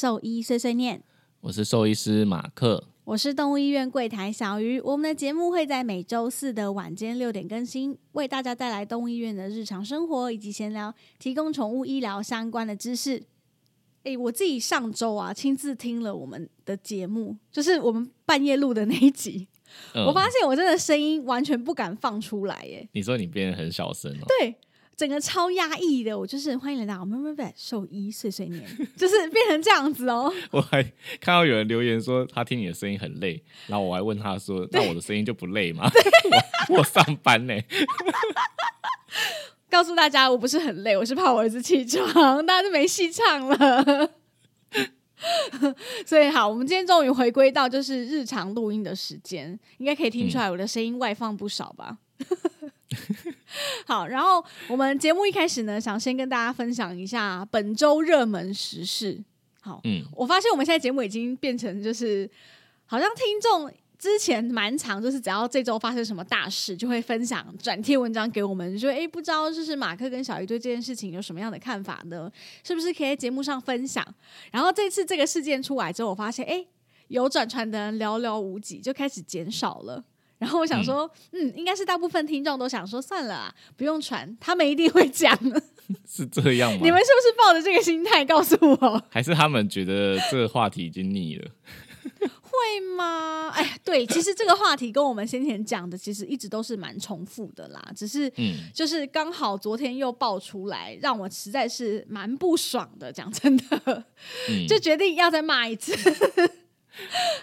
兽医碎碎念，我是兽医师马克。我是动物医院柜台小鱼。我们的节目会在每周四的晚间六点更新，为大家带来动物医院的日常生活以及闲聊，提供宠物医疗相关的知识。诶，我自己上周啊亲自听了我们的节目，就是我们半夜录的那一集，嗯我发现我真的声音完全不敢放出来耶。你说你变得很小声哦，对，整个超压抑的。我就是欢迎来到 Murmur Vet 兽医碎碎念，就是变成这样子哦。我还看到有人留言说他听你的声音很累，然后我还问他说：“那我的声音就不累吗？” 我我上班呢，告诉大家，我不是很累，我是怕我儿子起床，大家就没戏唱了。所以好，我们今天终于回归到就是日常录音的时间，应该可以听出来我的声音外放不少吧。好，然后我们节目一开始呢，想先跟大家分享一下本周热门时事。好，嗯，我发现我们现在节目已经变成就是，好像听众之前蛮长，就是只要这周发生什么大事，就会分享转贴文章给我们，就说哎，不知道就是马克跟小鱼对这件事情有什么样的看法呢？是不是可以在节目上分享？然后这次这个事件出来之后，我发现哎，有转传的人寥寥无几，就开始减少了。然后我想说，嗯应该是大部分听众都想说，算了啊，不用传，他们一定会讲。是这样吗？你们是不是抱着这个心态告诉我？还是他们觉得这个话题已经腻了？会吗？哎，对，其实这个话题跟我们先前讲的，其实一直都是蛮重复的啦。只是嗯，就是刚好昨天又爆出来，让我实在是蛮不爽的。讲真的，嗯就决定要再骂一次。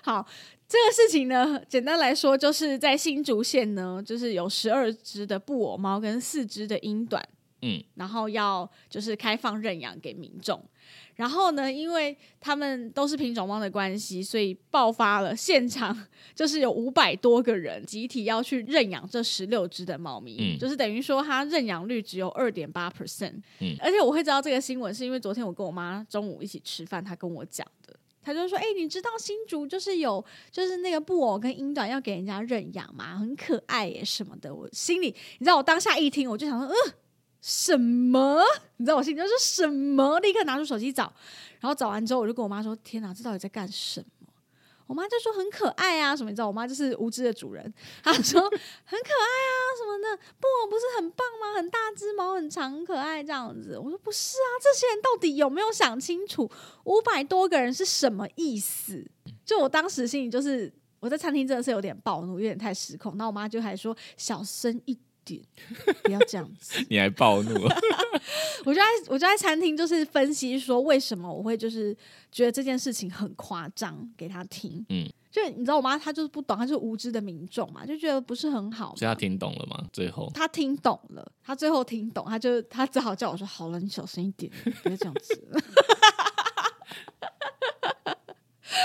好，这个事情呢，简单来说，就是在新竹县呢，就是有十二只的布偶猫跟四只的英短，嗯，然后要就是开放认养给民众。然后呢，因为他们都是品种猫的关系，所以爆发了现场，就是有五百多个人集体要去认养这十六只的猫咪，嗯就是等于说它认养率只有二点八 percent。嗯而且我会知道这个新闻，是因为昨天我跟我妈中午一起吃饭，她跟我讲的。他就说：“哎、你知道新竹就是有，就是那个布偶跟英短要给人家认养嘛，很可爱耶什么的。”我心里，你知道，我当下一听，我就想说：“呃，什么？你知道我心里就说什么？立刻拿出手机找，然后找完之后，我就跟我妈说：“天哪，这到底在干什么？”我妈就说很可爱啊，什么你知道？我妈就是无知的主人，她说很可爱啊什么的，布偶不是很棒吗？很大只，毛很长，可爱这样子。我说不是啊，这些人到底有没有想清楚五百多个人是什么意思？就我当时心里就是我在餐厅真的是有点暴怒，有点太失控。那我妈就还说小声一点，不要这样子。你还暴怒了？我就在我就在餐厅就是分析说为什么我会就是觉得这件事情很夸张给他听，嗯，就你知道我妈她就是不懂，她是无知的民众嘛，就觉得不是很好嘛。所以她听懂了吗？最后，她听懂了，她最后听懂，她就她只好叫我说：“好了，你小声一点，不要这样子。”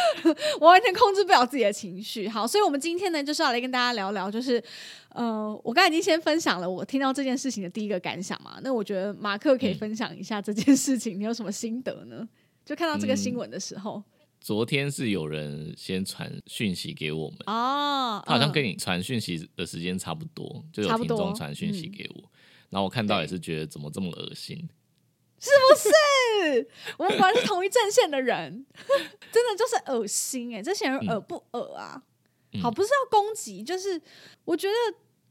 我完全控制不了自己的情绪。好，所以我们今天呢，就是要来跟大家聊聊，就是呃，我刚才已经先分享了我听到这件事情的第一个感想嘛。那我觉得马克可以嗯分享一下这件事情，你有什么心得呢？就看到这个新闻的时候，昨天是有人先传讯息给我们，哦，他好像嗯跟你传讯息的时间差不多，就有听众传讯息嗯给我，然后我看到也是觉得怎么这么恶心，是不是？我们果然是同一阵线的人，真的就是恶心哎、这些人恶不恶啊？嗯。好，不是要攻击，就是我觉得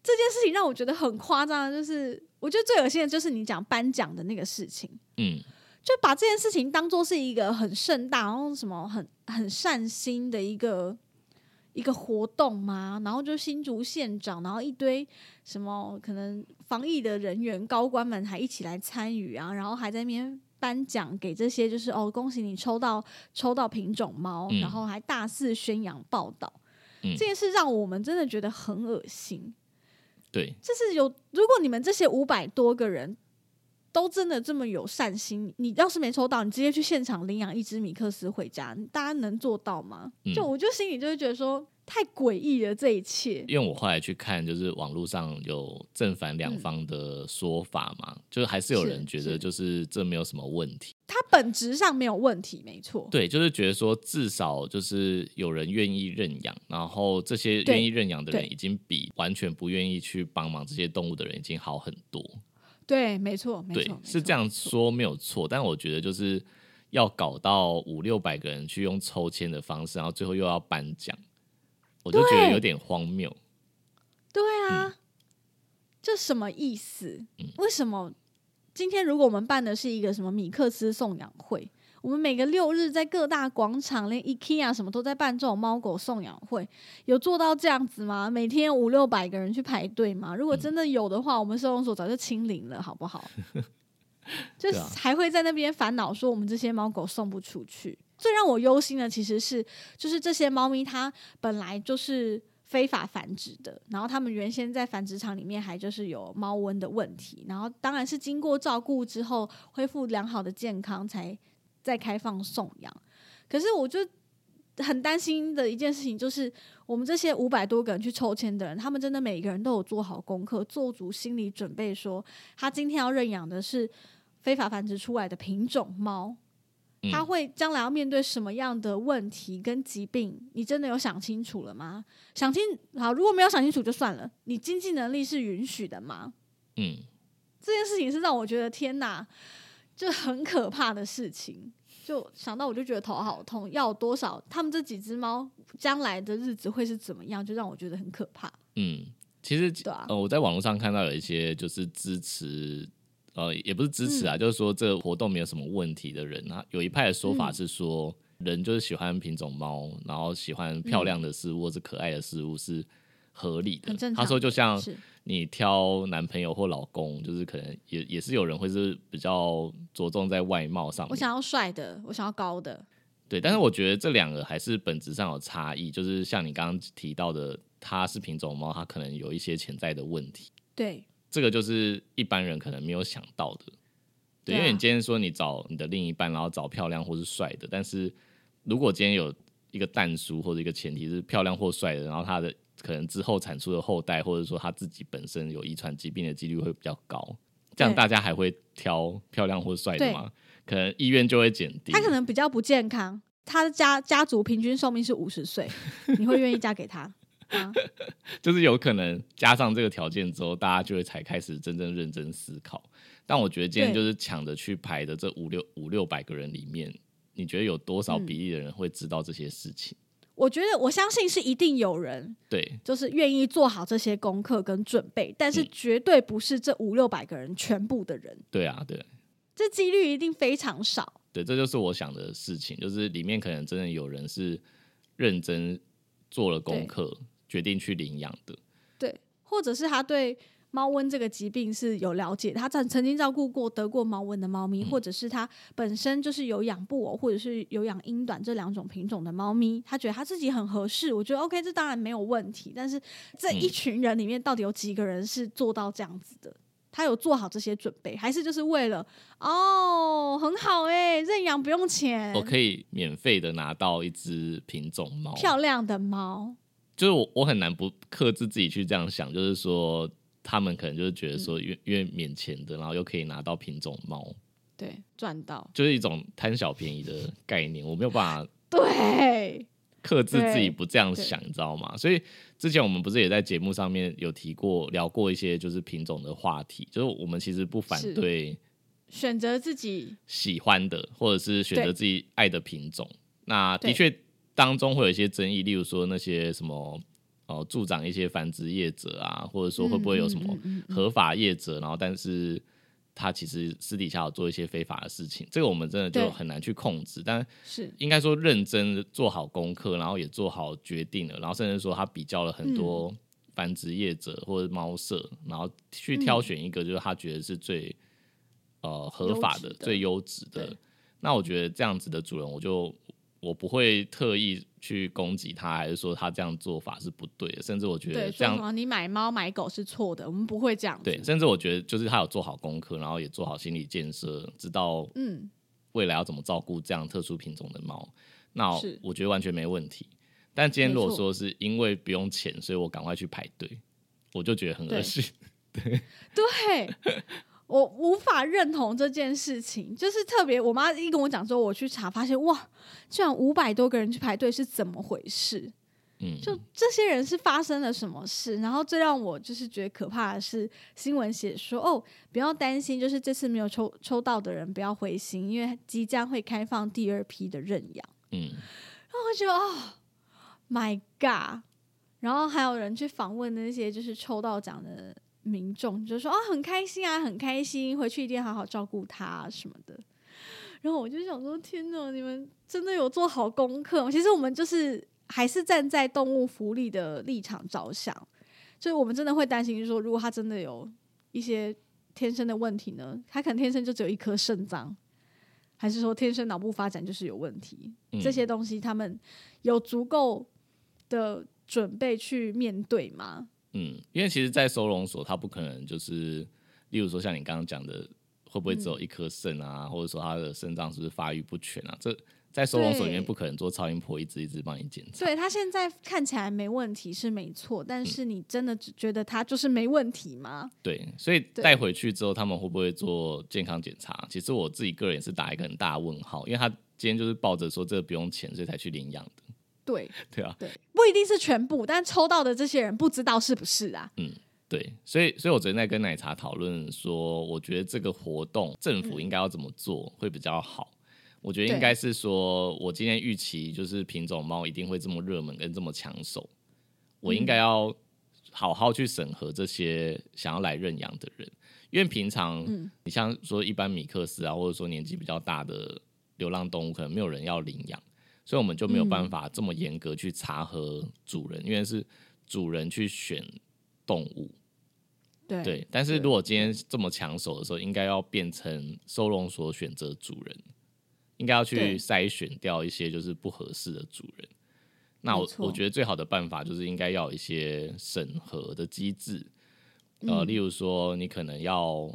这件事情让我觉得很夸张的，就是我觉得最恶心的就是你讲颁奖的那个事情，嗯，就把这件事情当做是一个很盛大，然后什么很很善心的一个一个活动嘛，然后就新竹县长，然后一堆什么可能防疫的人员高官们还一起来参与啊，然后还在那边颁奖给这些就是哦，恭喜你抽到抽到品种猫，嗯然后还大肆宣扬报道。嗯这件事让我们真的觉得很恶心。对，就是有，如果你们这些五百多个人都真的这么有善心，你要是没抽到，你直接去现场领养一只米克斯回家，大家能做到吗？嗯就我就心里就会觉得说，太诡异了这一切。因为我后来去看，就是网络上有正反两方的说法嘛，就是还是有人觉得就是这没有什么问题。它本质上没有问题，没错。对，就是觉得说至少就是有人愿意认养，然后这些愿意认养的人已经比完全不愿意去帮忙这些动物的人已经好很多。对，没错，没对错，，是这样。说没有错，但我觉得就是要搞到五六百个人去用抽签的方式，然后最后又要颁奖，我就觉得有点荒谬。对啊，这什么意思？嗯为什么今天如果我们办的是一个什么米克斯送养会，我们每个六日在各大广场，连 IKEA 什么都在办这种猫狗送养会，有做到这样子吗？每天五六百个人去排队吗？如果真的有的话，我们收容所早就清零了，好不好？就还会在那边烦恼说我们这些猫狗送不出去。最让我忧心的其实是，就是这些猫咪它本来就是非法繁殖的，然后它们原先在繁殖场里面还就是有猫瘟的问题，然后当然是经过照顾之后恢复良好的健康才再开放送养。可是我就很担心的一件事情就是，我们这些五百多个人去抽签的人，他们真的每一个人都有做好功课，做足心理准备说他今天要认养的是非法繁殖出来的品种猫。嗯他会将来要面对什么样的问题跟疾病？你真的有想清楚了吗？想清好，如果没有想清楚就算了。你经济能力是允许的吗？嗯，这件事情是让我觉得天哪，就很可怕的事情。就想到我就觉得头好痛，要多少？他们这几只猫将来的日子会是怎么样？就让我觉得很可怕。嗯，其实对啊呃，我在网络上看到有一些就是支持，呃，也不是支持啊，就是说这个活动没有什么问题的人啊，有一派的说法嗯是说，人就是喜欢品种猫，然后喜欢漂亮的事物或是可爱的事物是合理的。他说，就像你挑男朋友或老公，就是可能也也是有人会是比较着重在外貌上面，我想要帅的，我想要高的，对，但是我觉得这两个还是本质上有差异，就是像你刚刚提到的，它是品种猫，它可能有一些潜在的问题，对。这个就是一般人可能没有想到的。对，对啊。因为你今天说你找你的另一半，然后找漂亮或是帅的，但是如果今天有一个蛋叔或者一个前提是漂亮或帅的，然后他的可能之后产出的后代，或者说他自己本身有遗传疾病的几率会比较高，这样大家还会挑漂亮或帅的吗？可能意愿就会减低。他可能比较不健康，他的家家族平均寿命是五十岁，你会愿意嫁给他啊？就是有可能加上这个条件之后，大家就会才开始真正认真思考。但我觉得今天就是抢着去排的这五六五六百个人里面，你觉得有多少嗯比例的人会知道这些事情？我觉得我相信是一定有人对。就是愿意做好这些功课跟准备，但是嗯。绝对不是这五六百个人全部的人，对啊，对。这几率一定非常少。对，这就是我想的事情，就是里面可能真的有人是认真做了功课，决定去领养的。对，或者是他对猫瘟这个疾病是有了解，他曾曾经照顾过得过猫瘟的猫嗯咪，或者是他本身就是有养布偶或者是有养英短这两种品种的猫咪，他觉得他自己很合适，我觉得 OK，这当然没有问题。但是这一嗯群人里面，到底有几个人是做到这样子的？他有做好这些准备，还是就是为了哦，很好哎、认养不用钱，我可以免费的拿到一只品种猫，漂亮的猫，就是我我很难不克制自己去这样想，就是说他们可能就是觉得说嗯。因为因为免钱的，然后又可以拿到品种猫，对，赚到，就是一种贪小便宜的概念，我没有办法 对，克制自己不这样想，你知道吗？所以之前我们不是也在节目上面有提过聊过一些就是品种的话题，就是我们其实不反是。对选择自己喜欢的或者是选择自己爱的品种，那的对。确当中会有一些争议，例如说那些什么。哦，助长一些繁殖业者啊，或者说会不会有什么合法业者，然后但是他其实私底下有做一些非法的事情，这个我们真的就很难去控制。但是。应该说认真做好功课，然后也做好决定了，然后甚至说他比较了很嗯。多繁殖业者或者猫舍，然后去挑选一个就是他觉得是最呃合法的最优质的。那我觉得这样子的主人，我就我不会特意去攻击他，还是说他这样做法是不对的，甚至我觉，得这样你买猫买狗是错的，我们不会这样子。对，甚至我觉得就是他有做好功课，然后也做好心理建设，知道嗯，未来要怎么照顾这样特殊品种的猫，那我觉得完全没问题。但今天如果说是因为不用钱，所以我赶快去排队，我就觉得很恶对心。对，我无法认同这件事情。就是特别，我妈一跟我讲说，我去查发现，哇，居然五百多个人去排队是怎么回事？嗯，就这些人是发生了什么事？然后最让我就是觉得可怕的是，新闻写说哦，不要担心，就是这次没有抽抽到的人不要灰心，因为即将会开放第二批的认养。嗯，然后我觉得哦，My God！然后还有人去访问那些就是抽到奖的民众，就说啊很开心啊，很开心，回去一定好好照顾他什么的。然后我就想说，天哪，你们真的有做好功课吗？其实我们就是还是站在动物福利的立场着想，所以我们真的会担心说，如果他真的有一些天生的问题呢，他可能天生就只有一颗肾脏，还是说天生脑部发展就是有问题？嗯这些东西他们有足够的准备去面对吗？嗯，因为其实，在收容所，他不可能就是，例如说像你刚刚讲的，会不会只有一颗肾啊，或者说他的肾脏是不是发育不全啊？这在收容所里面不可能做超音波，一直一直帮你检查。对他现在看起来没问题是没错，但是你真的只觉得他就是没问题吗？对，所以对带回去之后，他们会不会做健康检查？其实我自己个人也是打一个很大的问号，因为他今天就是抱着说这个不用钱，所以才去领养的。对 对啊，对，不一定是全部，但抽到的这些人不知道是不是啊？嗯对，所以所以我昨天在跟奶茶讨论说，我觉得这个活动政府应该要怎么做会比较好。我觉得应该是说，我今天预期就是品种猫一定会这么热门跟这么抢手，我应该要好好去审核这些想要来认养的人，因为平常你像说一般米克斯啊，或者说年纪比较大的流浪动物，可能没有人要领养，所以我们就没有办法这么严格去查核主人，因为是主人去选动物。对对，但是如果今天这么抢手的时候，应该要变成收容所选择主人，应该要去对筛选掉一些就是不合适的主人。那我我觉得最好的办法就是应该要有一些审核的机制，嗯呃，例如说你可能要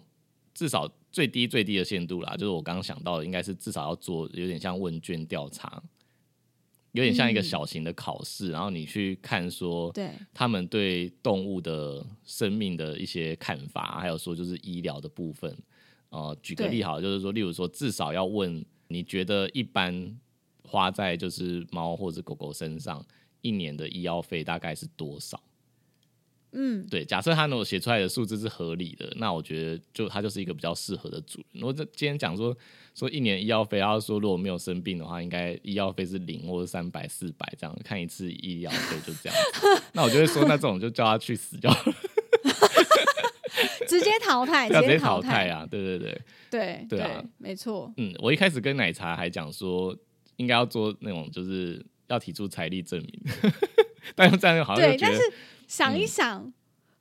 至少最低最低的限度啦，就是我刚刚想到的，应该是至少要做有点像问卷调查，有点像一个嗯小型的考试，然后你去看说对他们对动物的生命的一些看法，还有说就是医疗的部分。呃，举个例好了，就是说，例如说，至少要问你觉得一般花在就是猫或者狗狗身上一年的医药费大概是多少？嗯，对，假设他能够写出来的数字是合理的，那我觉得就他就是一个比较适合的主人。如果这今天讲说说一年医药费，然后说如果没有生病的话，应该医药费是零或者三百、四百这样，看一次医药费就这样。那我就会说，那这种就叫他去死就好了，直接淘汰，直接淘淘汰啊！对对对，对对啊没错，嗯，我一开始跟奶茶还讲说，应该要做那种就是要提出财力证明，但是这样好像对，但是想一想。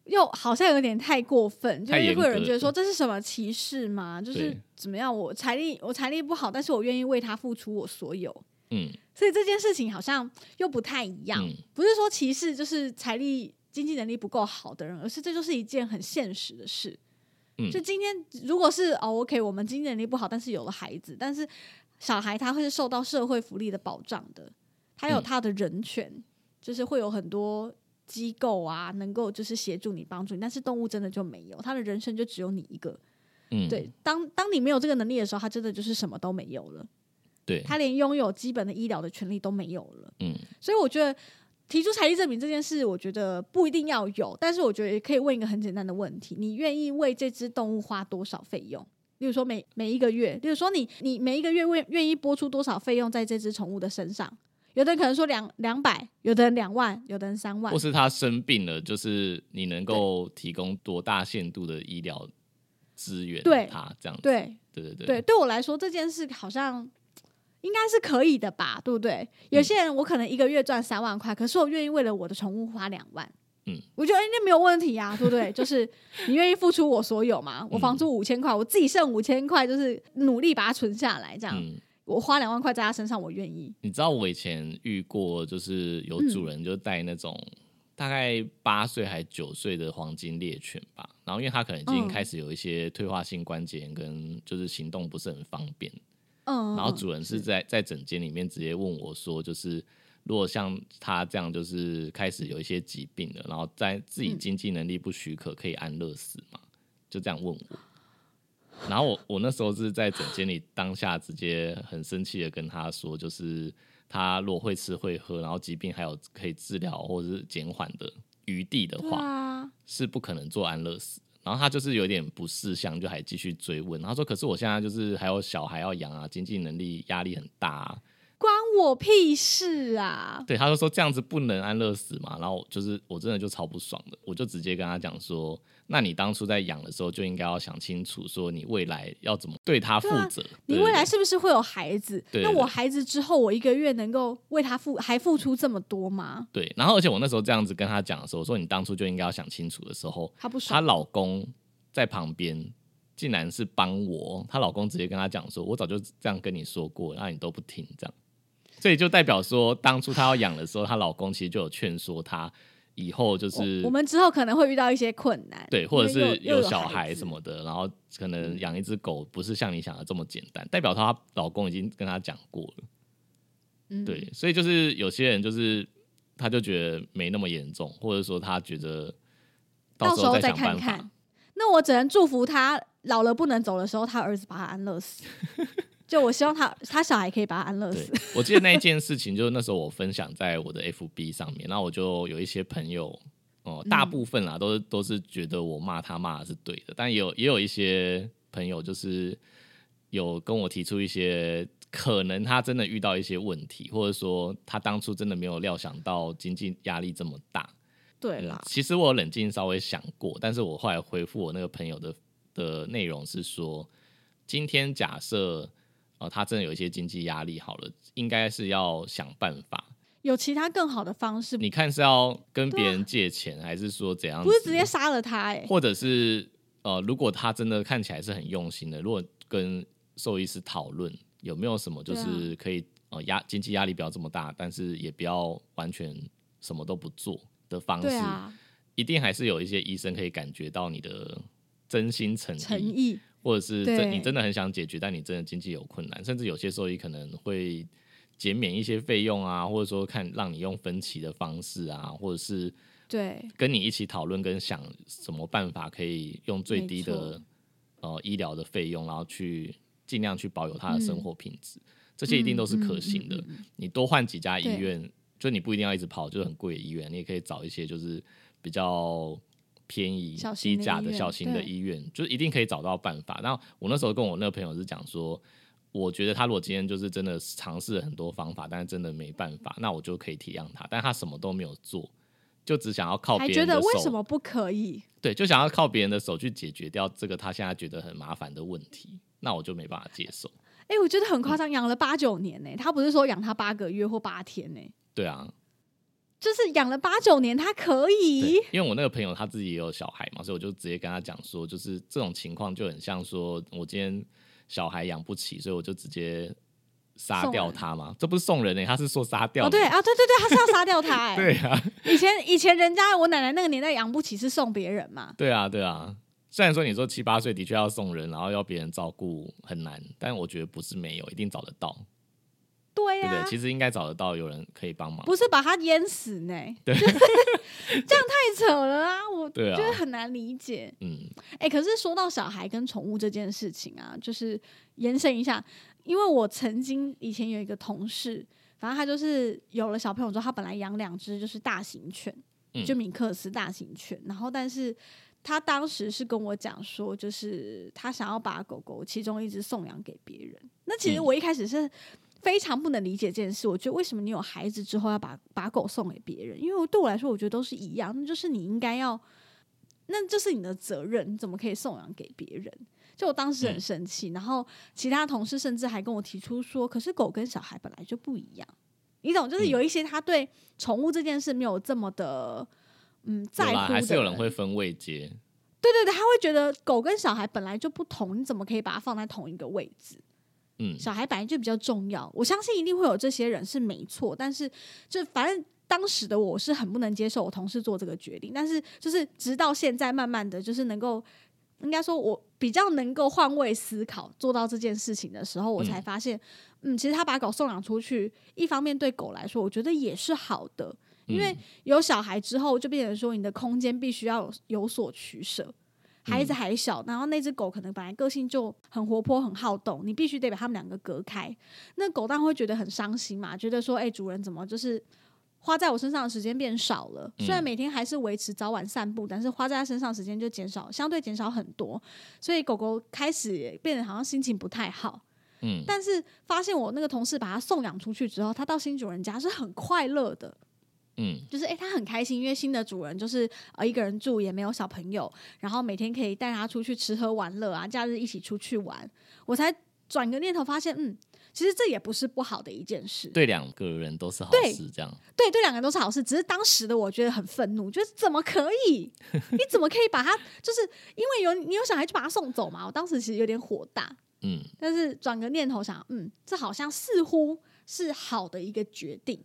又好像有点太过分，就是会有人格觉得说这是什么歧视吗？就是怎么样？我财力我财力不好，但是我愿意为他付出我所有，嗯所以这件事情好像又不太一样。嗯不是说歧视就是财力经济能力不够好的人，而是这就是一件很现实的事。嗯就今天如果是哦，OK，我们经济能力不好，但是有了孩子，但是小孩他会是受到社会福利的保障的，他有嗯他的人权，就是会有很多机构啊，能够就是协助你、帮助你，但是动物真的就没有，它的人生就只有你一个。嗯，对，当当你没有这个能力的时候，它真的就是什么都没有了，对，它连拥有基本的医疗的权利都没有了。嗯所以我觉得提出财力证明这件事，我觉得不一定要有，但是我觉得也可以问一个很简单的问题：你愿意为这只动物花多少费用？例如说每每一个月，例如说你你每一个月愿愿意拨出多少费用在这只宠物的身上？有的人可能说两两百，有的人两万，有的人三万或。是他生病了，就是你能够提供多大限度的医疗资源，对他这样子，对对对对对，对我来说这件事好像应该是可以的吧，对不对？有些人我可能一个月赚三万块，可是我愿意为了我的宠物花两万。嗯，我觉得哎那没有问题啊，对不对？就是你愿意付出我所有嘛？我嗯房租五千块，我自己剩五千块，就是努力把它存下来，这样、嗯。我花两万块在他身上，我愿意。你知道我以前遇过，就是有嗯主人就带那种大概八岁还九岁的黄金猎犬吧，然后因为他可能已经嗯开始有一些退化性关节炎跟就是行动不是很方便，嗯，然后主人是在在诊间里面直接问我说，就是如果像他这样就是开始有一些疾病了，然后在自己嗯经济能力不许可，可以安乐死吗？就这样问我。然后我我那时候是在诊间里当下直接很生气的跟他说，就是他如果会吃会喝，然后疾病还有可以治疗或者是减缓的余地的对话，啊，是不可能做安乐死。然后他就是有点不识相，就还继续追问。他说：“可是我现在就是还有小孩要养啊，经济能力压力很大、啊。关我屁事啊！对，他就说这样子不能安乐死嘛。然后就是我真的就超不爽的，我就直接跟他讲说：那你当初在养的时候就应该要想清楚，说你未来要怎么对他负责。你未来是不是会有孩子？对对对那我孩子之后，我一个月能够为他付还付出这么多吗？对，然后而且我那时候这样子跟他讲的时候，我说你当初就应该要想清楚的时候，她他不爽，老公在旁边竟然是帮我，她老公直接跟她讲说：“我早就这样跟你说过，那你都不听，这样。”所以就代表说，当初她要养的时候，她老公其实就有劝说她以后就是我们之后可能会遇到一些困难，对，或者是因为又又小孩什么的，然后可能养一只狗不是像你想的这么简单，代表她老公已经跟她讲过了。嗯对，所以就是有些人就是他就觉得没那么严重，或者说他觉得到时候再。看看。那我只能祝福他老了不能走的时候，他儿子把他安乐死。就我希望他他小孩可以把他安乐死。，我记得那一件事情，就是那时候我分享在我的 FB 上面，然后我就有一些朋友，哦、嗯大部分啦都是都是觉得我骂他骂的是对的，但也有也有一些朋友就是有跟我提出一些可能他真的遇到一些问题，或者说他当初真的没有料想到经济压力这么大。嗯对啦，其实我冷静稍微想过，但是我后来回复我那个朋友的的内容是说，今天假设呃他真的有一些经济压力，好了，应该是要想办法。有其他更好的方式，你看是要跟别人借钱，还是说怎样？不是直接杀了他、欸？哎，或者是呃，如果他真的看起来是很用心的，如果跟兽医师讨论有没有什么就是可以、呃压经济压力不要这么大，但是也不要完全什么都不做的方式，啊，一定还是有一些医生可以感觉到你的真心诚意，诚意，或者是真你真的很想解决，但你真的经济有困难，甚至有些兽医可能会减免一些费用啊，或者说看让你用分期的方式啊，或者是对。跟你一起讨论跟想什么办法可以用最低的呃医疗的费用，然后去尽量去保有他的生活品质，嗯这些一定都是可行的。你多换几家医院，就你不一定要一直跑就是很贵的医院，你也可以找一些就是比较便宜低价的小型的医院，就一定可以找到办法。那我那时候跟我那个朋友是讲说。我觉得他如果今天就是真的尝试了很多方法，但是真的没办法，那我就可以体谅他。但他什么都没有做，就只想要靠还觉得别人的手，为什么不可以？对，就想要靠别人的手去解决掉这个他现在觉得很麻烦的问题，那我就没办法接受。哎、我觉得很夸张，养了八九年呢、他不是说养他八个月或八天呢、对啊，就是养了八九年，他可以，因为我那个朋友他自己也有小孩嘛，所以我就直接跟他讲说，就是这种情况就很像说我今天小孩养不起，所以我就直接杀掉他嘛。这不是送人呢、他是说杀掉哦，对啊，对对对，他是要杀掉他哎、对啊，以前以前人家我奶奶那个年代养不起是送别人嘛，对啊，对啊。虽然说你说七八岁的确要送人，然后要别人照顾很难，但我觉得不是没有，一定找得到，对呀、对不对？其实应该找得到有人可以帮忙。不是把它淹死呢，对，这样太扯了啊，我对啊觉得很难理解。嗯，哎、可是说到小孩跟宠物这件事情啊，就是延伸一下，因为我曾经以前有一个同事，反正他就是有了小朋友之后，他本来养两只就是大型犬，嗯就米克斯大型犬，然后但是他当时是跟我讲说，就是他想要把狗狗其中一只送养给别人。那其实嗯我一开始是。非常不能理解这件事，我觉得为什么你有孩子之后要把把狗送给别人？因为对我来说，我觉得都是一样，那就是你应该要，那这是你的责任，你怎么可以送养给别人？就我当时很嗯生气，然后其他同事甚至还跟我提出说，可是狗跟小孩本来就不一样，你懂？就是嗯有一些他对宠物这件事没有这么的嗯在，乎的还是有人会分位阶。对对对，他会觉得狗跟小孩本来就不同，你怎么可以把它放在同一个位置？嗯，小孩本来就比较重要，我相信一定会有这些人是没错，但是就反正当时的我是很不能接受我同事做这个决定，但是就是直到现在，慢慢的就是能够。应该说，我比较能够换位思考，做到这件事情的时候，我才嗯发现，嗯，其实他把狗送养出去，一方面对狗来说，我觉得也是好的，因为嗯有小孩之后，就变成说你的空间必须要有有所取舍。孩子还小，然后那只狗可能本来个性就很活泼、很好动，你必须得把他们两个隔开。那狗当然会觉得很伤心嘛，觉得说，哎、主人怎么就是花在我身上的时间变少了？虽然嗯每天还是维持早晚散步，但是花在它身上时间就减少，相对减少很多。所以狗狗开始也变得好像心情不太好。嗯，但是发现我那个同事把它送养出去之后，它到新主人家是很快乐的。嗯就是诶，他很开心，因为新的主人就是呃一个人住，也没有小朋友，然后每天可以带他出去吃喝玩乐啊，假日一起出去玩。我才转个念头，发现嗯，其实这也不是不好的一件事。对两个人都是好事，这样。对，对两个人都是好事。只是当时的我觉得很愤怒，就是怎么可以？你怎么可以把他？就是因为有你有小孩就把他送走嘛。我当时其实有点火大，嗯但是转个念头想，嗯，这好像似乎是好的一个决定。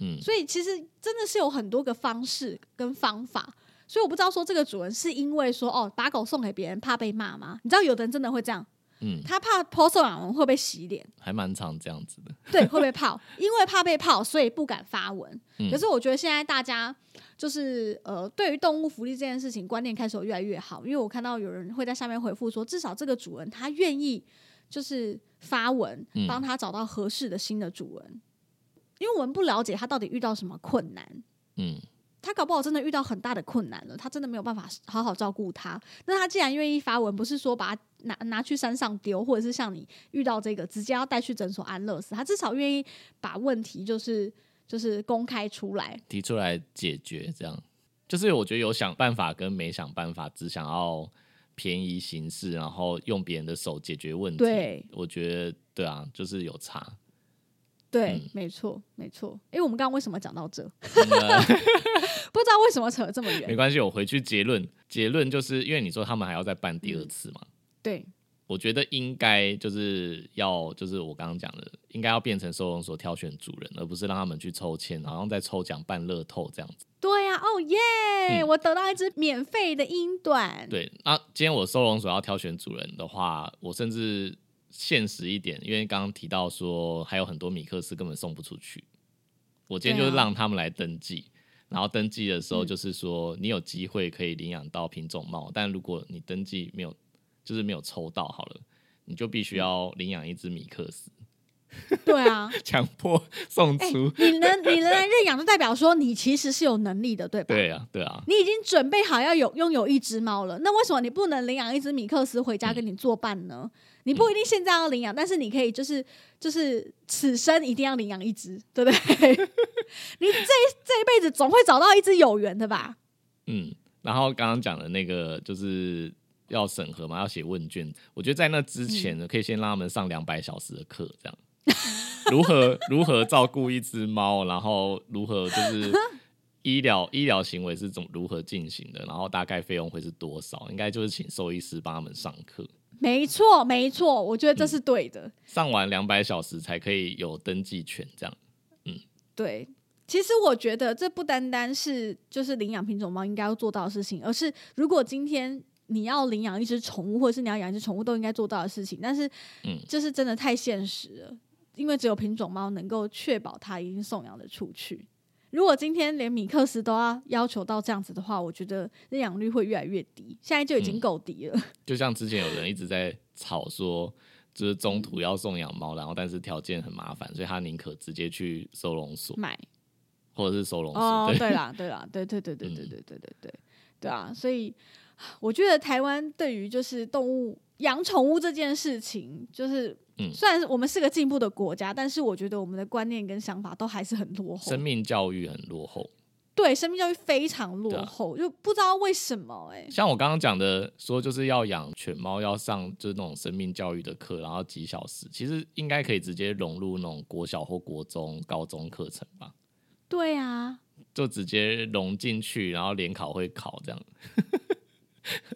嗯所以其实真的是有很多个方式跟方法。所以我不知道说这个主人是因为说哦把狗送给别人怕被骂吗？你知道有的人真的会这样，嗯，他怕 po 送养文会被洗脸，还蛮常这样子的。对，会被泡，因为怕被泡，所以不敢发文。嗯可是我觉得现在大家就是呃，对于动物福利这件事情观念开始有越来越好，因为我看到有人会在下面回复说，至少这个主人他愿意就是发文嗯帮他找到合适的新的主人，因为我们不了解他到底遇到什么困难。嗯他搞不好真的遇到很大的困难了，他真的没有办法好好照顾他。那他既然愿意发文，不是说把他拿拿去山上丢，或者是像你遇到这个直接要带去诊所安乐死，他至少愿意把问题就是就是公开出来。提出来解决，这样就是我觉得有想办法跟没想办法，只想要便宜行事，然后用别人的手解决问题。对，我觉得对啊，就是有差。对，嗯没错，没错。诶，我们刚刚为什么讲到这？那 不知道为什么扯这么远。没关系，我回去结论，结论就是因为你说他们还要再办第二次嘛，对，我觉得应该就是要就是我刚刚讲的，应该要变成收容所挑选主人，而不是让他们去抽签，然后再抽奖办乐透这样子。对呀、哦耶！嗯我得到一只免费的英短。对，那今天我收容所要挑选主人的话，我甚至现实一点，因为刚刚提到说还有很多米克斯根本送不出去，我今天就是让他们来登记。然后登记的时候，嗯就是说你有机会可以领养到品种猫，但如果你登记没有，就是没有抽到好了，你就必须要领养一只米克斯，对啊，强迫送哎、出。你能你能来认养，就代表说你其实是有能力的，对吧？对啊，对啊，你已经准备好要有拥有一只猫了，那为什么你不能领养一只米克斯回家跟你作伴呢？你不一定现在要领养，但是你可以就是就是此生一定要领养一只，对不对？你这这一辈子总会找到一只有缘的吧？嗯，然后刚刚讲的那个就是要审核嘛，要写问卷。我觉得在那之前呢，可以先让他们上两百小时的课，这样 如何如何照顾一只猫，然后如何就是 医疗医疗行为是怎如何进行的，然后大概费用会是多少？应该就是请兽医师帮他们上课，没错，没错，我觉得这是对的。上完两百小时才可以有登记权，这样。嗯对，其实我觉得这不单单是就是领养品种猫应该要做到的事情，而是如果今天你要领养一只宠物，或者是你要养一只宠物，都应该做到的事情。但是，嗯就是真的太现实了，因为只有品种猫能够确保它已经送养的出去。如果今天连米克斯都要要求到这样子的话，我觉得认养率会越来越低，现在就已经嗯够低了。就像之前有人一直在吵说，就是中途要送养猫，然后但是条件很麻烦，所以他宁可直接去收容所买或者是收容所。哦，对，对啦，对啦，对对对对对嗯对对对对对啊！所以我觉得台湾对于就是动物养宠物这件事情，就是嗯虽然我们是个进步的国家，但是我觉得我们的观念跟想法都还是很落后生。命教育很落后。对生命教育非常落后，就不知道为什么哎、像我刚刚讲的，说就是要养犬猫，要上就是那种生命教育的课，然后几小时，其实应该可以直接融入那种国小或国中、高中课程吧，对啊，就直接融进去，然后联考会考这样。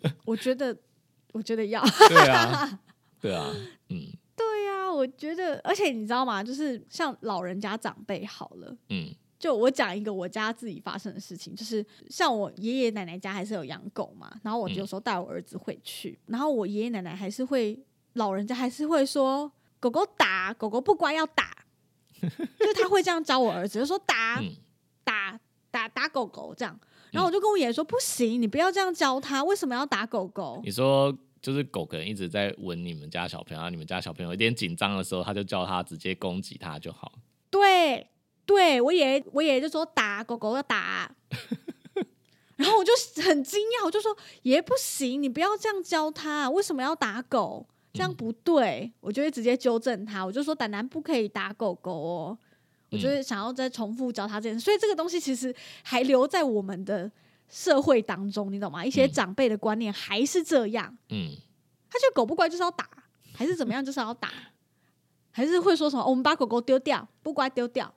我觉得我觉得要对啊，对啊，嗯对啊，我觉得，而且你知道吗？就是像老人家长辈好了。嗯就我讲一个我家自己发生的事情，就是像我爷爷奶奶家还是有养狗嘛，然后我嗯有时候带我儿子回去，然后我爷爷奶奶还是会，老人家还是会说狗狗打狗狗不乖要打，就他会这样教我儿子，就说打、嗯打打打狗狗这样。然后我就跟我爷爷说，不行，你不要这样教他，为什么要打狗狗？你说就是狗可能一直在闻你们家小朋友，然后你们家小朋友有点紧张的时候，他就叫他直接攻击他就好。对，对我爷爷，我爷爷就说打狗狗要打，然后我就很惊讶，我就说爷爷不行，你不要这样教他，为什么要打狗？这样不对，我就会直接纠正他，我就说胆胆不可以打狗狗哦，我就是想要再重复教他这件事，所以这个东西其实还留在我们的社会当中，你懂吗？一些长辈的观念还是这样，嗯，他觉得狗不乖就是要打，还是怎么样就是要打，还是会说什么、哦我们把狗狗丢掉，不乖丢掉，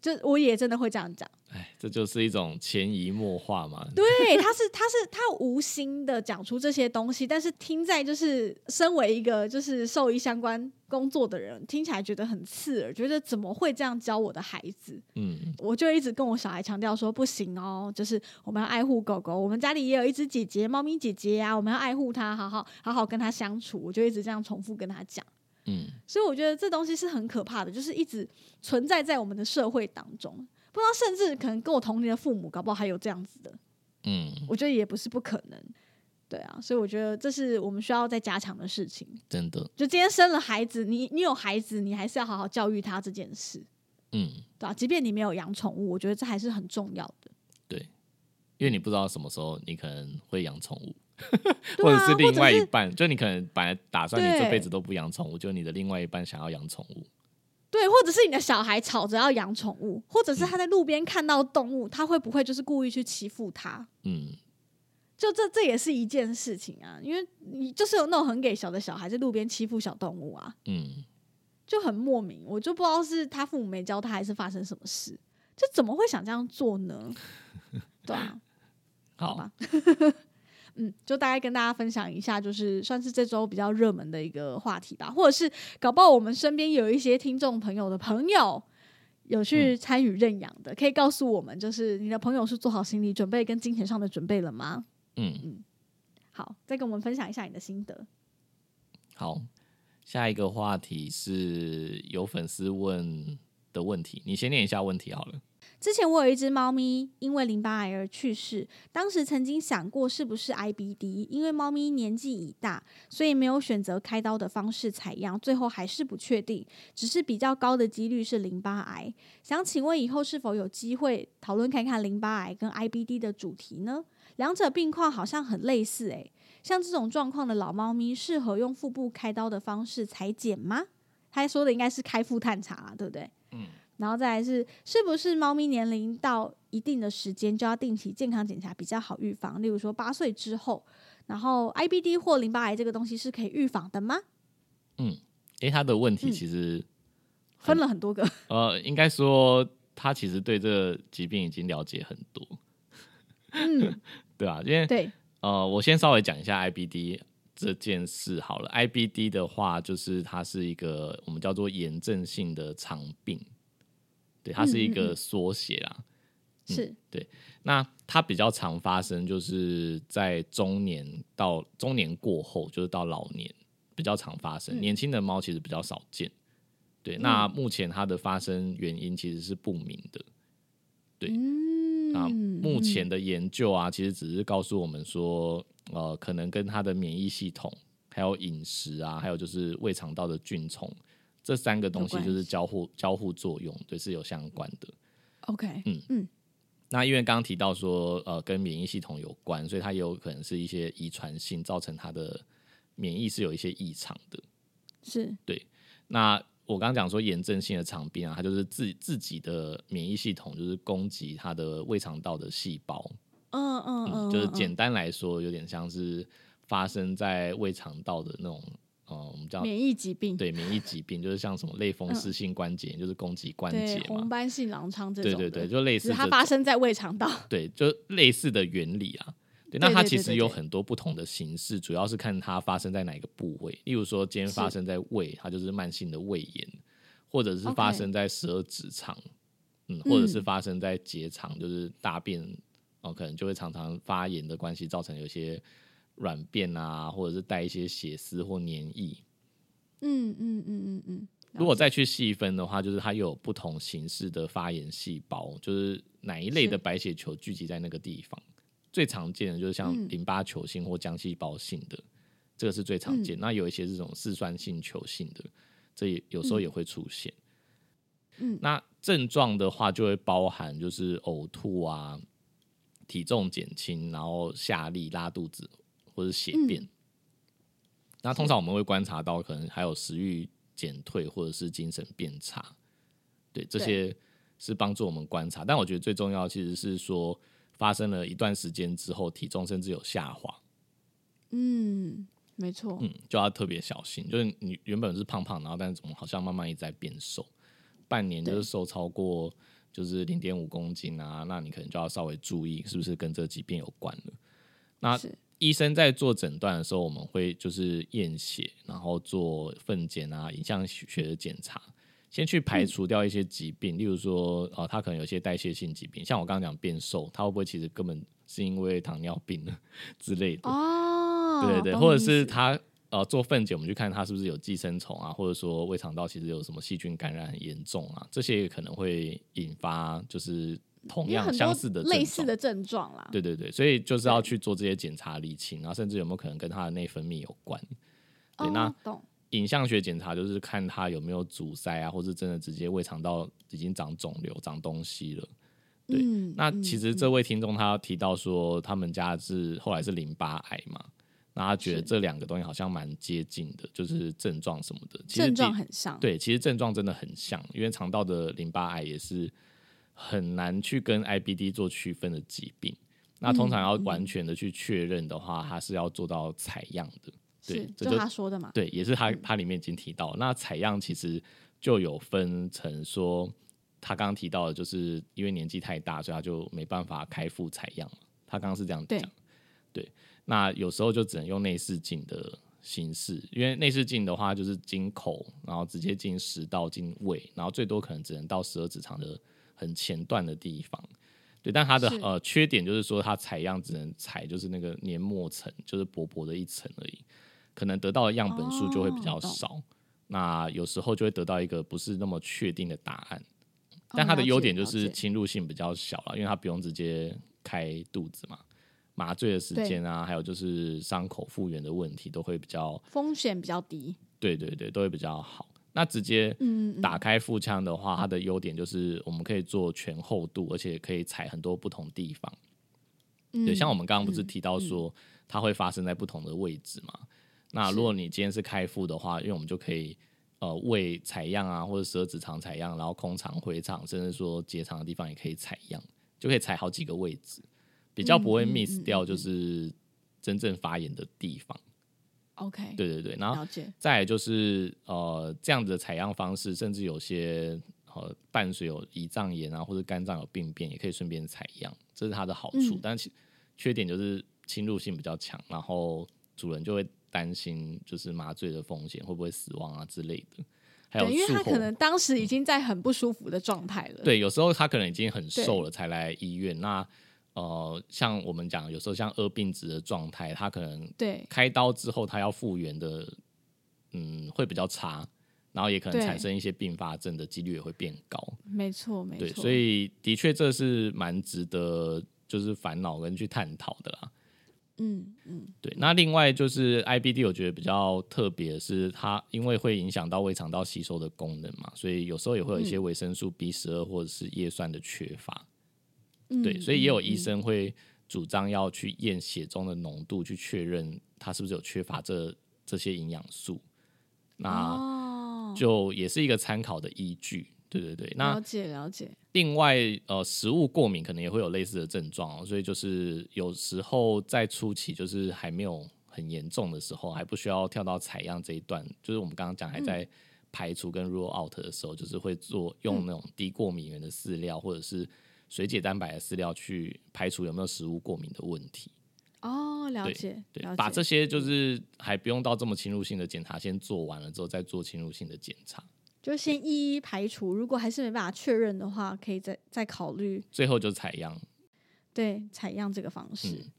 就我也真的会这样讲。哎，这就是一种潜移默化嘛。对，他是他是他无心的讲出这些东西，但是听在就是身为一个就是兽医相关工作的人，听起来觉得很刺耳，觉得怎么会这样教我的孩子？嗯我就一直跟我小孩强调说，不行哦，就是我们要爱护狗狗。我们家里也有一只姐姐，猫咪姐姐啊，我们要爱护它，好好好好跟它相处。我就一直这样重复跟他讲。嗯，所以我觉得这东西是很可怕的，就是一直存在在我们的社会当中。不知道，甚至可能跟我同龄的父母，搞不好还有这样子的，嗯，我觉得也不是不可能。对啊，所以我觉得这是我们需要再加强的事情。真的，就今天生了孩子，你你有孩子，你还是要好好教育他这件事，嗯，对啊，即便你没有养宠物，我觉得这还是很重要的。对，因为你不知道什么时候你可能会养宠物，或者是另外一半，就你可能本来打算你这辈子都不养宠物，就你的另外一半想要养宠物。对，或者是你的小孩吵着要养宠物，或者是他在路边看到动物，他会不会就是故意去欺负他？嗯，就这这也是一件事情啊，因为你就是有那种很给小的小孩在路边欺负小动物啊，嗯，就很莫名，我就不知道是他父母没教他，还是发生什么事，就怎么会想这样做呢？对啊，好。好，吧，嗯，就大概跟大家分享一下，就是算是这周比较热门的一个话题吧，或者是搞不好我们身边有一些听众朋友的朋友有去参与认养的，可以告诉我们，就是你的朋友是做好心理准备跟金钱上的准备了吗？嗯，好，再跟我们分享一下你的心得。好，下一个话题是有粉丝问的问题，你先念一下问题好了。之前我有一只猫咪因为淋巴癌而去世，当时曾经想过是不是 IBD，因为猫咪年纪已大，所以没有选择开刀的方式采样，最后还是不确定，只是比较高的几率是淋巴癌。想请问以后是否有机会讨论看看淋巴癌跟 IBD 的主题呢？两者病况好像很类似诶、像这种状况的老猫咪，适合用腹部开刀的方式裁剪吗？他说的应该是开腹探查啦，对不对？嗯然后再来是，是不是猫咪年龄到一定的时间就要定期健康检查比较好预防？例如说八岁之后，然后 IBD 或淋巴癌这个东西是可以预防的吗？嗯诶，他的问题嗯其实、分了很多个，呃，应该说他其实对这个疾病已经了解很多，嗯，对啊，因为对，呃，我先稍微讲一下 IBD 这件事好了。IBD 的话，就是它是一个我们叫做炎症性的肠病，对，它是一个缩写啦。是，那它比较常发生，就是在中年到中年过后，就是到老年比较常发生。嗯年轻的猫其实比较少见。对，那目前它的发生原因其实是不明的。对嗯，啊，目前的研究啊，其实只是告诉我们说，呃，可能跟它的免疫系统、还有饮食啊，还有就是胃肠道的菌虫这三个东西就是交互交互作用，对，是有相关的。OK，嗯。嗯。那因为刚刚提到说，呃，跟免疫系统有关，所以它也有可能是一些遗传性造成它的免疫是有一些异常的。是，对那我刚刚讲说炎症性的肠病啊，它就是自自己的免疫系统就是攻击它的胃肠道的细胞，嗯嗯嗯，嗯，就是嗯。简单来说，有点像是发生在胃肠道的那种，呃，我们叫免疫疾病，对免疫疾病，就是像什么类风湿性关节炎，就是攻击关对节嘛，红斑性狼疮这种的，对对对，就类似它发生在胃肠道，对，就类似的原理啊。对，那它其实有很多不同的形式，主要是看它发生在哪个部位。例如说，今天发生在胃，它就是慢性的胃炎，或者是发生在十二指肠，嗯，或者是嗯发生在结肠，就是大便哦，可能就会常常发炎的关系，造成有些软便啊，或者是带一些血丝或黏液。嗯嗯嗯嗯嗯，如果再去细分的话，就是它又有不同形式的发炎细胞，就是哪一类的白血球聚集在那个地方。最常见的就是像嗯淋巴球性或浆细胞性的，这个是最常嗯见。那有一些这种嗜酸性球性的，这也有时候也会出现。嗯那症状的话就会包含就是呕吐啊、体重减轻，然后下痢、拉肚子或者血便。嗯那通常我们会观察到，可能还有食欲减退或者是精神变差，对这些是帮助我们观察。但我觉得最重要其实是说，发生了一段时间之后，体重甚至有下滑，嗯，没错，嗯，就要特别小心。就是你原本是胖胖，然后但是怎么好像慢慢一直在变瘦，半年就是瘦超过就是零点五公斤啊，那你可能就要稍微注意是不是跟这个疾病有关了。那是医生在做诊断的时候，我们会就是验血，然后做粪检啊、影像学的检查，先去排除掉一些疾病，例如说，呃，他可能有些代谢性疾病，像我刚刚讲变瘦，他会不会其实根本是因为糖尿病呢之类的？哦，对对，或者是他呃做粪检，我们去看他是不是有寄生虫啊，或者说胃肠道其实有什么细菌感染很严重啊，这些可能会引发就是同样相似的类似的症状啦。对对对，所以就是要去做这些检查厘清，然后甚至有没有可能跟他的内分泌有关。对，哦那懂影像学检查就是看他有没有阻塞啊，或是真的直接胃肠道已经长肿瘤、长东西了。对嗯那嗯其实这位听众他提到说，他们家是后来是淋巴癌嘛，那他觉得是这两个东西好像蛮接近的，就是症状什么的。其实症状很像，对，其实症状真的很像，因为肠道的淋巴癌也是很难去跟 IBD 做区分的疾病。那通常要嗯完全的去确认的话，它是要做到采样的。对是就这就他说的嘛。对，也是嗯它它里面已经提到，那采样其实就有分成说，他刚刚提到的，就是因为年纪太大，所以他就没办法开腹采样嘛。他刚刚是这样对讲，对。那有时候就只能用内视镜的形式，因为内视镜的话就是经口，然后直接进食道、进胃，然后最多可能只能到十二指肠的很前段的地方。对，但它的呃缺点就是说，它采样只能采就是那个黏膜层，就是薄薄的一层而已，可能得到的样本数就会比较少。那有时候就会得到一个不是那么确定的答案。但它的优点就是侵入性比较小了，因为它不用直接开肚子嘛，麻醉的时间啊，还有就是伤口复原的问题都会比较，风险比较低。对对对，都会比较好。那直接打开腹腔的话，它的优点就是我们可以做全厚度，而且可以采很多不同地方。对，嗯像我们刚刚不是提到说它会发生在不同的位置嘛？那如果你今天是开腹的话，因为我们就可以呃胃采样啊，或者十二指肠采样，然后空肠、回肠，甚至说结肠的地方也可以采样，就可以采好几个位置，比较不会 miss 嗯掉就是真正发炎的地方。OK，对对对，然后。再来就是呃这样子的采样方式，甚至有些呃伴随有胰脏炎啊或者肝脏有病变，也可以顺便采样，这是它的好处。嗯但其缺点就是侵入性比较强，然后主人就会担心就是麻醉的风险会不会死亡啊之类的。还有对，因为他可能当时已经在很不舒服的状态了。，对，有时候他可能已经很瘦了才来医院。那呃，像我们讲，有时候像恶病值的状态，他可能对，开刀之后，他要复原的，嗯，会比较差，然后也可能产生一些并发症的几率也会变高。没错，没错对，错。所以的确这是蛮值得就是烦恼跟去探讨的啦。嗯嗯，对，那另外就是 IBD，我觉得比较特别的是它因为会影响到胃肠道吸收的功能嘛，所以有时候也会有一些嗯维生素 B 十二或者是叶酸的缺乏。嗯对，所以也有医。嗯生会主张要去验血中的浓度，去确认它是不是有缺乏这这些营养素。嗯那哦，就也是一个参考的依据。对对对，那了解了解。另外呃，食物过敏可能也会有类似的症状、哦，所以就是有时候在初期就是还没有很严重的时候，还不需要跳到采样这一段，就是我们刚刚讲还在排除跟 rule out 的时候，就是会做用那种低过敏原的饲料或者是水解蛋白的饲料去排除有没有食物过敏的问题。哦，了解，对把这些就是还不用到这么侵入性的检查先做完了之后，再做侵入性的检查，就先一一排除，如果还是没办法确认的话，可以再再考虑最后就采样。对采样这个方式。嗯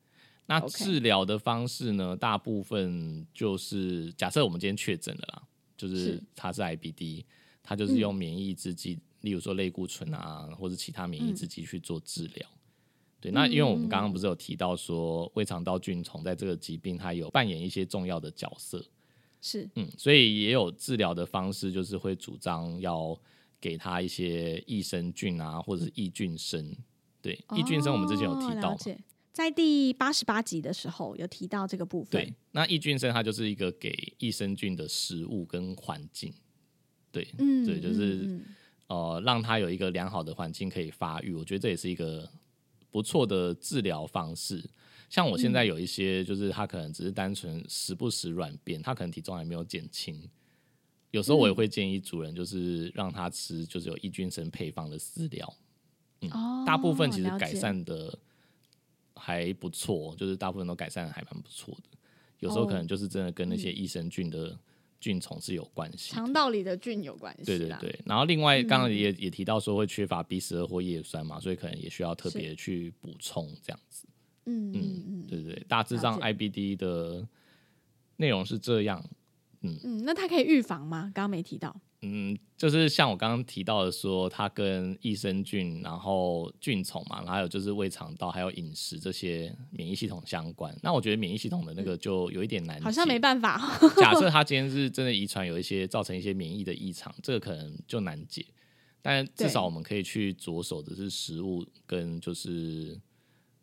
那治疗的方式呢？大部分就是假设我们今天确诊了啦，就是是它是 IBD，它就是用免疫制剂，例如说类固醇啊，或者其他免疫制剂去做治疗。对，那因为我们嗯刚刚不是有提到说胃肠道菌虫在这个疾病它有扮演一些重要的角色，是嗯，所以也有治疗的方式，就是会主张要给他一些益生菌啊，或者是益菌生。对，益菌生我们之前有提哦到在第八十八集的时候有提到这个部分。对，那益菌生它就是一个给益生菌的食物跟环境，对，嗯，对，就是呃，让它有一个良好的环境可以发育，我觉得这也是一个不错的治疗方式。像我现在有一些，就是他可能只是单纯时不时软便，他可能体重还没有减轻。有时候我也会建议主人，就是让他吃，就是有益菌生配方的饲料。哦，大部分其实改善的还不错，就是大部分都改善的还蛮不错的。有时候可能就是真的跟那些益生菌的菌虫是有关系的。肠道里的菌有关系。对对，对，然后另外刚刚也、也提到说会缺乏 B 十二或叶酸嘛，所以可能也需要特别去补充这样子。嗯嗯嗯对对对，大致上 IBD 的内容是这样。嗯嗯，那它可以预防吗？刚刚没提到。嗯，就是像我刚刚提到的说，它跟益生菌，然后菌虫嘛，还有就是胃肠道，还有饮食这些免疫系统相关。那我觉得免疫系统的那个就有一点难解，好像没办法。假设 他今天是真的遗传有一些造成一些免疫的异常，这个可能就难解。但至少我们可以去着手的是食物跟就是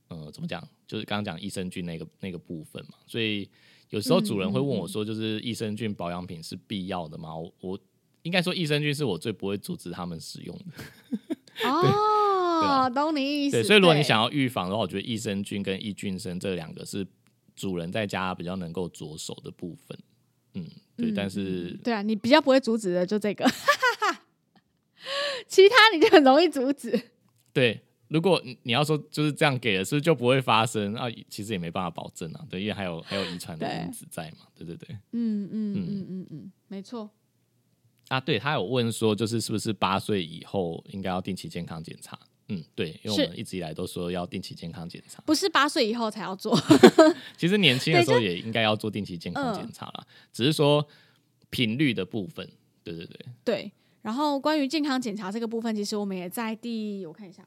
呃怎么讲，就是刚刚讲益生菌那个那个部分嘛。所以有时候主人会问我说，就是益生菌保养品是必要的吗？我我应该说益生菌是我最不会阻止他们使用的。哦，懂你意思。对，所以如果你想要预防的话，我觉得益生菌跟益菌生这两个是主人在家比较能够着手的部分。嗯，对，嗯但是对啊，你比较不会阻止的就这个，其他你就很容易阻止。对，如果你你要说就是这样给了，是不是就不会发生啊？其实也没办法保证啊，对，因为还有还有遗传的因子在嘛，对对对。嗯嗯嗯嗯嗯，没错。啊，对他有问说，就是是不是八岁以后应该要定期健康检查？嗯，对，因为我们一直以来都说要定期健康检查，不是八岁以后才要做，其实年轻的时候也应该要做定期健康检查啦，只是说频率的部分，对对对，对。然后关于健康检查这个部分，其实我们也在第我看一下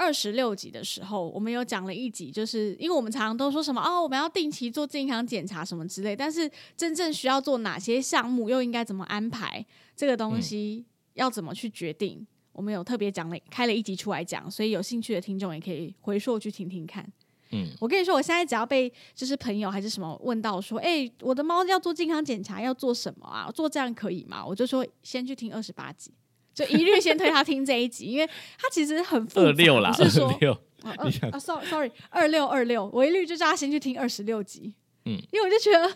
二十六集的时候，我们有讲了一集，就是因为我们常常都说什么哦，我们要定期做健康检查什么之类，但是真正需要做哪些项目，又应该怎么安排，这个东西要怎么去决定，我们有特别讲了开了一集出来讲，所以有兴趣的听众也可以回溯去听听看。嗯，我跟你说，我现在只要被就是朋友还是什么问到说，哎、我的猫要做健康检查，要做什么啊？做这样可以吗？我就说先去听二十八集，就一律先推他听这一集，因为他其实很复杂，二六啦，不是说二六，啊二啊，sorry sorry，二六二六，我一律就叫他先去听二十六集，嗯，因为我就觉得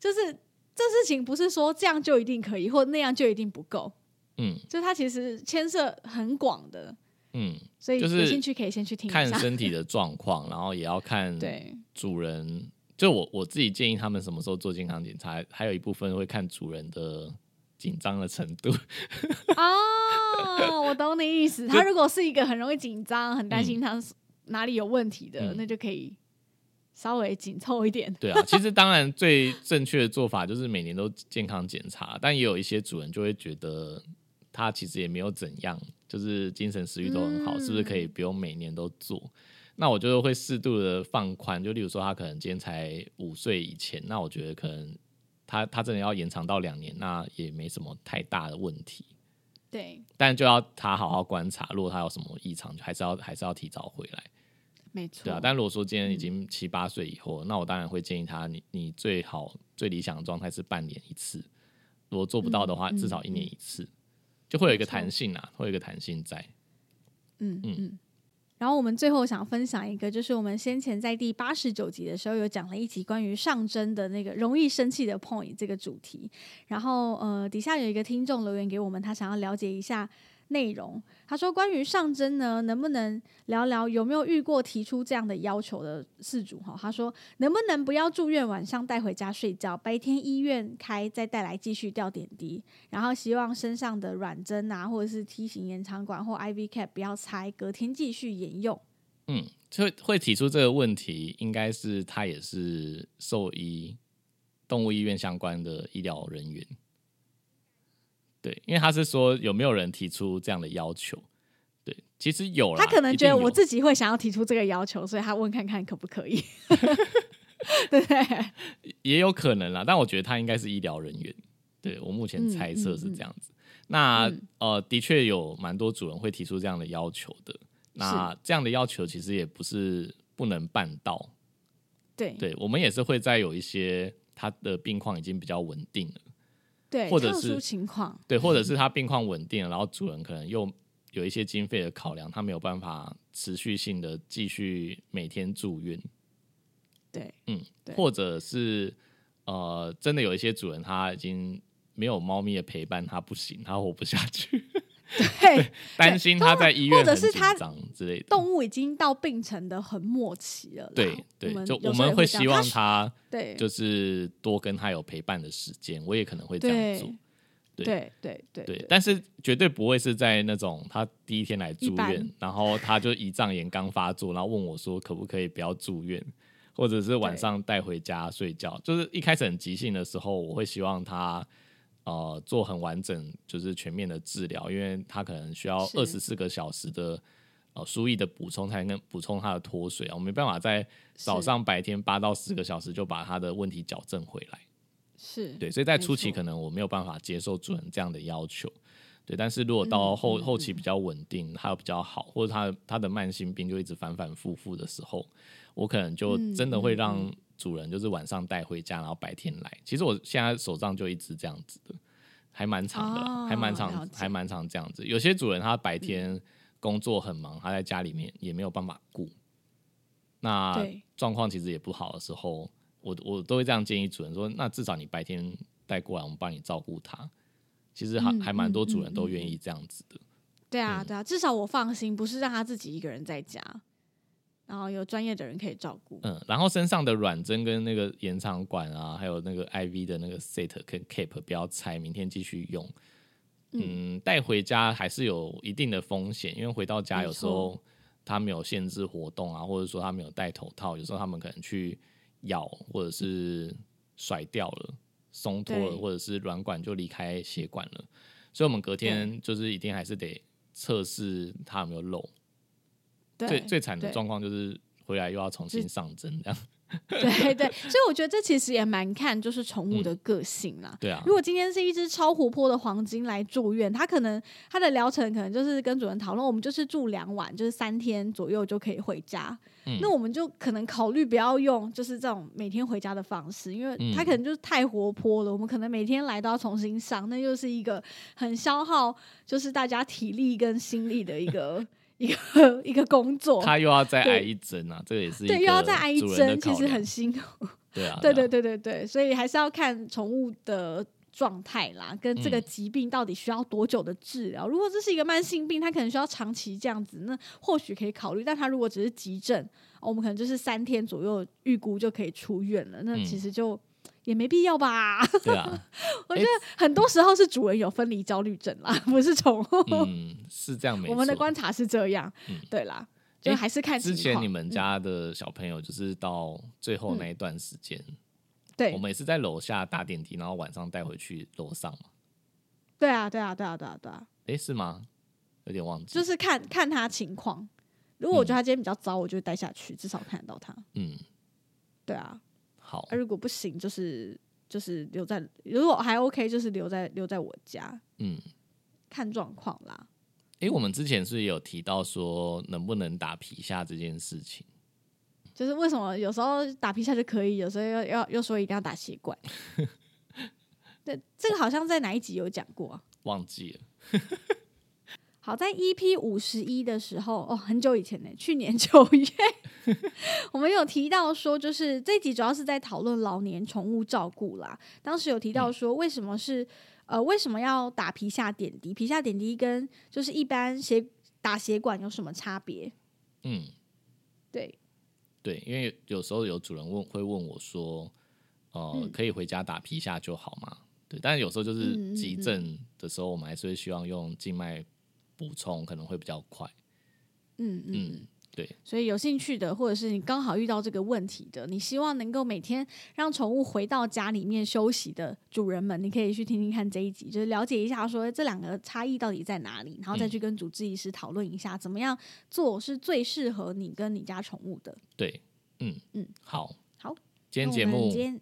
就是这事情不是说这样就一定可以，或那样就一定不够，嗯就它其实牵涉很广的，嗯，所以就是有兴趣可以先去听一看，身体的状况，然后也要看 对，主人。就我我自己建议他们什么时候做健康检查，还有一部分会看主人的紧张的程度。哦，我懂你意思。他如果是一个很容易紧张、很担心他哪里有问题的，嗯那就可以稍微紧凑一点。对啊，其实当然最正确的做法就是每年都健康检查，但也有一些主人就会觉得他其实也没有怎样，就是精神食欲都很好，嗯是不是可以不用每年都做？那我就会适度的放宽，就例如说他可能今天才五岁以前，那我觉得可能他他真的要延长到两年，那也没什么太大的问题。对，但就要他好好观察，如果他有什么异常，就还是要还是要提早回来。没错。对啊，但如果说今天已经七八岁以后，那我当然会建议他，你你最好最理想的状态是半年一次，如果做不到的话，嗯至少一年一次，就会有一个弹性啊，会有一个弹性在。嗯嗯嗯。然后我们最后想分享一个，就是我们先前在第八十九集的时候有讲了一集关于上针的那个容易生气的 point 这个主题。然后呃，底下有一个听众留言给我们，他想要了解一下内容。他说关于上针呢，能不能聊聊有没有遇过提出这样的要求的事主哈？他说能不能不要住院，晚上带回家睡觉，白天医院开再带来继续吊点滴，然后希望身上的软针啊，或者是梯形延长管或 IV cap 不要拆，隔天继续沿用。嗯，就会提出这个问题，应该是他也是兽医、动物医院相关的医疗人员。对，因为他是说有没有人提出这样的要求？对，其实有啦，他可能觉得我自己会想要提出这个要求，所以他问看看可不可以，对不对？也有可能啦，但我觉得他应该是医疗人员。对我目前嗯猜测嗯是这样子。那、嗯呃，的确有蛮多主人会提出这样的要求的。那这样的要求其实也不是不能办到，对对我们也是会在有一些他的病况已经比较稳定了，对，或者是特殊情况，对，或者是他病况稳定，然后主人可能又有一些经费的考量，他没有办法持续性的继续每天住院，对嗯，对。或者是呃，真的有一些主人他已经没有猫咪的陪伴，他不行，他活不下去，对，担心他在医院或者是他张之类的。动物已经到病程的很末期了啦，对对，就我们会希望他对就是多跟他有陪伴的时间，我也可能会这样做对。对对对对对，但是绝对不会是在那种他第一天来住院，然后他就胰脏炎刚发作，然后问我说可不可以不要住院，或者是晚上带回家睡觉。就是一开始很急性的时候，我会希望他呃做很完整，就是全面的治疗，因为他可能需要是。二十四个小时的呃输液的补充，才能补充他的脱水啊。我没办法在早上白天八到十个小时就把他的问题矫正回来。是，对，所以在初期可能我没有办法接受主人这样的要求，对，但是如果到后、后期。比较稳定，还有比较好，或者他他的慢性病就一直反反复复的时候，我可能就嗯真的会嗯让主人就是晚上带回家，然后白天来。其实我现在手上就一直这样子的，还蛮长的啦，还蛮长，还蛮长这样子。有些主人他白天工作很忙，他在家里面也没有办法顾，那状况其实也不好的时候，我我都会这样建议主人说，那至少你白天带过来，我们帮你照顾他。其实还、嗯还蛮多嗯主人都愿意这样子的。对啊，嗯对啊，至少我放心，不是让他自己一个人在家，然后有专业的人可以照顾。嗯，然后身上的软针跟那个延长管啊，还有那个 IV 的那个 set 跟 cap 不要拆，明天继续用。嗯，带回家还是有一定的风险，因为回到家有时候他没有限制活动啊，或者说他没有戴头套，有时候他们可能去咬或者是甩掉了、松脱了，或者是软管就离开血管了，所以我们隔天就是一定还是得测试它有没有漏。对，最最惨的对状况就是回来又要重新上针这样。对对，所以我觉得这其实也蛮看就是宠物的个性啦。对啊，如果今天是一只超活泼的黄金来住院，它可能它的疗程可能就是跟主人讨论，我们就是住两晚，就是三天左右就可以回家。嗯那我们就可能考虑不要用就是这种每天回家的方式，因为嗯它可能就是太活泼了，我们可能每天来都要重新上，那又是一个很消耗就是大家体力跟心力的一个一个 一个工作。他又要再挨一针啊，这个也是一对，又要再挨一针，其实很辛苦。对啊，对对啊对对对对，所以还是要看宠物的状态啦，跟这个嗯疾病到底需要多久的治疗。如果这是一个慢性病，它可能需要长期这样子，那或许可以考虑。但它如果只是急症，哦我们可能就是三天左右预估就可以出院了，那嗯其实就。也没必要吧，对啊，我觉得很多时候是主人有分离焦虑症啦，不是宠物。嗯，是这样没错。我们的观察是这样，嗯对啦，就诶还是看情之前你们家的小朋友就是到最后那一段时间，对我们也是在楼下搭电梯，然后晚上带回去楼上嘛。对啊，对啊，对啊，对啊，对啊，诶，是吗？有点忘记。就是看看他情况。如果我觉得他今天比较糟，我就带下去，至少看得到他。嗯，对啊，好啊，，如果不行，就是就是留在，如果还 OK，就是留在留在我家，嗯，看状况啦。诶，我们之前是有提到说能不能打皮下这件事情。就是为什么有时候打皮下就可以，有时候要要又说一定要打血管。对，这个好像在哪一集有讲过啊？忘记了，好，在 EP 五十一的时候，哦，很久以前呢，去年九月，我们有提到说，就是这一集主要是在讨论老年宠物照顾啦。当时有提到说，为什么是呃，为什么要打皮下点滴？皮下点滴跟就是一般血打血管有什么差别？嗯，对，对，因为有时候有主人问会问我说，呃，嗯可以回家打皮下就好吗？对，但是有时候就是急嗯症的时候，我们还是会希望用静脉补充，可能会比较快。嗯嗯嗯，对，所以有兴趣的，或者是你刚好遇到这个问题的，你希望能够每天让宠物回到家里面休息的主人们，你可以去听听看这一集，就是了解一下说这两个差异到底在哪里，然后再去跟主治医师讨论一下，怎么样做是最适合你跟你家宠物的。对，嗯嗯，好，好，今天节目今天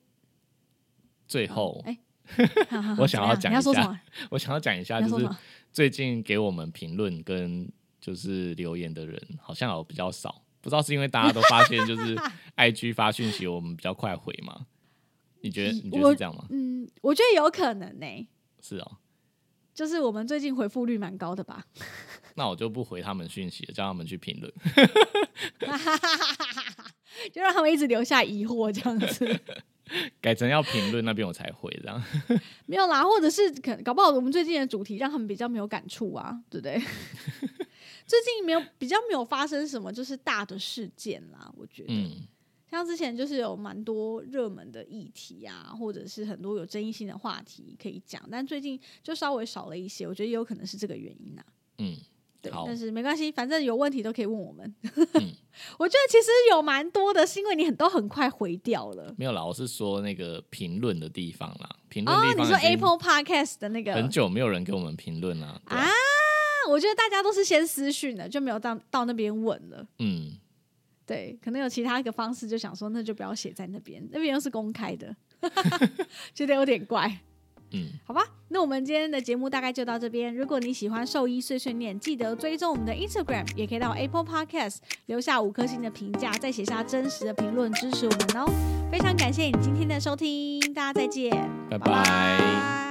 最后，哎 我想要讲一下？我想要讲一下，就是？最近给我们评论跟就是留言的人好像有比较少，不知道是因为大家都发现就是 IG 发讯息我们比较快回吗？你觉得你觉得是这样吗？嗯，我觉得有可能呢、是哦，就是我们最近回复率蛮高的吧。那我就不回他们讯息了，叫他们去评论。就让他们一直留下疑惑这样子，改成要评论那边我才回这样。没有啦，或者是可搞不好我们最近的主题让他们比较没有感触啊，对不对？最近没有比较没有发生什么就是大的事件啦，我觉得，嗯，像之前就是有蛮多热门的议题啊，或者是很多有争议性的话题可以讲，但最近就稍微少了一些，我觉得也有可能是这个原因呐、嗯，对，但是没关系，反正有问题都可以问我们。嗯 我觉得其实有蛮多的，是因为你很都很快回掉了。没有啦，我是说那个评论的地方啦，评论哦，你说 Apple Podcast 的那个很久没有人给我们评论啦。啊啊，我觉得大家都是先私讯的，就没有到到那边问了。嗯，对，可能有其他一个方式，就想说那就不要写在那边，那边又是公开的，觉得有点怪。嗯，好吧，那我们今天的节目大概就到这边。如果你喜欢兽医碎碎念，记得追踪我们的 Instagram，也可以到 Apple Podcast 留下五颗星的评价，再写下真实的评论支持我们哦。非常感谢你今天的收听，大家再见，拜拜拜